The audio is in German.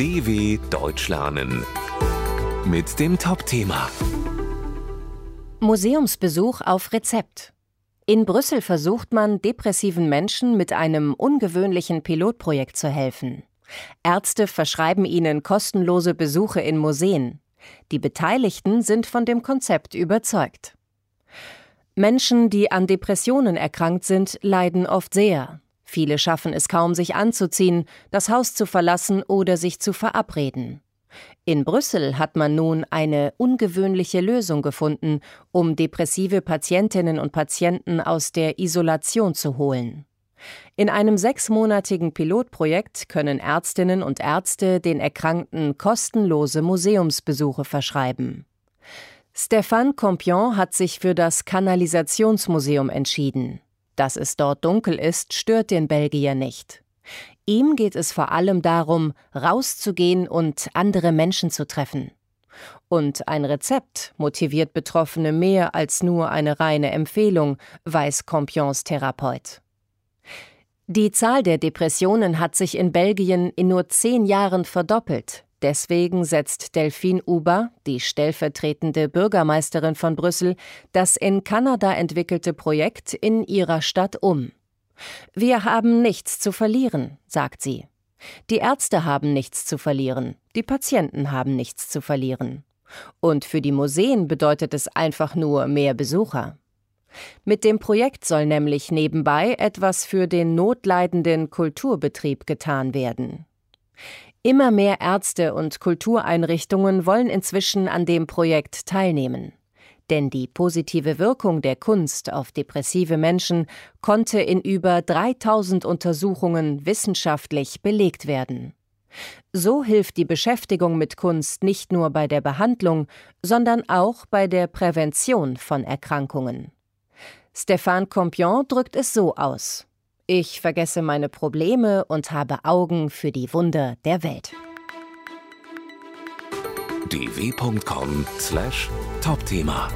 DW Deutsch lernen mit dem Top-Thema Museumsbesuch auf Rezept. In Brüssel versucht man, depressiven Menschen mit einem ungewöhnlichen Pilotprojekt zu helfen. Ärzte verschreiben ihnen kostenlose Besuche in Museen. Die Beteiligten sind von dem Konzept überzeugt. Menschen, die an Depressionen erkrankt sind, leiden oft sehr. Viele schaffen es kaum, sich anzuziehen, das Haus zu verlassen oder sich zu verabreden. In Brüssel hat man nun eine ungewöhnliche Lösung gefunden, um depressive Patientinnen und Patienten aus der Isolation zu holen. In einem sechsmonatigen Pilotprojekt können Ärztinnen und Ärzte den Erkrankten kostenlose Museumsbesuche verschreiben. Stéphane Compion hat sich für das Kanalisationsmuseum entschieden. Dass es dort dunkel ist, stört den Belgier nicht. Ihm geht es vor allem darum, rauszugehen und andere Menschen zu treffen. Und ein Rezept motiviert Betroffene mehr als nur eine reine Empfehlung, weiß Compions Therapeut. Die Zahl der Depressionen hat sich in Belgien in nur zehn Jahren verdoppelt. Deswegen setzt Delphine Uber, die stellvertretende Bürgermeisterin von Brüssel, das in Kanada entwickelte Projekt in ihrer Stadt um. Wir haben nichts zu verlieren, sagt sie. Die Ärzte haben nichts zu verlieren, die Patienten haben nichts zu verlieren. Und für die Museen bedeutet es einfach nur mehr Besucher. Mit dem Projekt soll nämlich nebenbei etwas für den notleidenden Kulturbetrieb getan werden. Immer mehr Ärzte und Kultureinrichtungen wollen inzwischen an dem Projekt teilnehmen. Denn die positive Wirkung der Kunst auf depressive Menschen konnte in über 3000 Untersuchungen wissenschaftlich belegt werden. So hilft die Beschäftigung mit Kunst nicht nur bei der Behandlung, sondern auch bei der Prävention von Erkrankungen. Stéphane Compion drückt es so aus. Ich vergesse meine Probleme und habe Augen für die Wunder der Welt. dw.com/topthema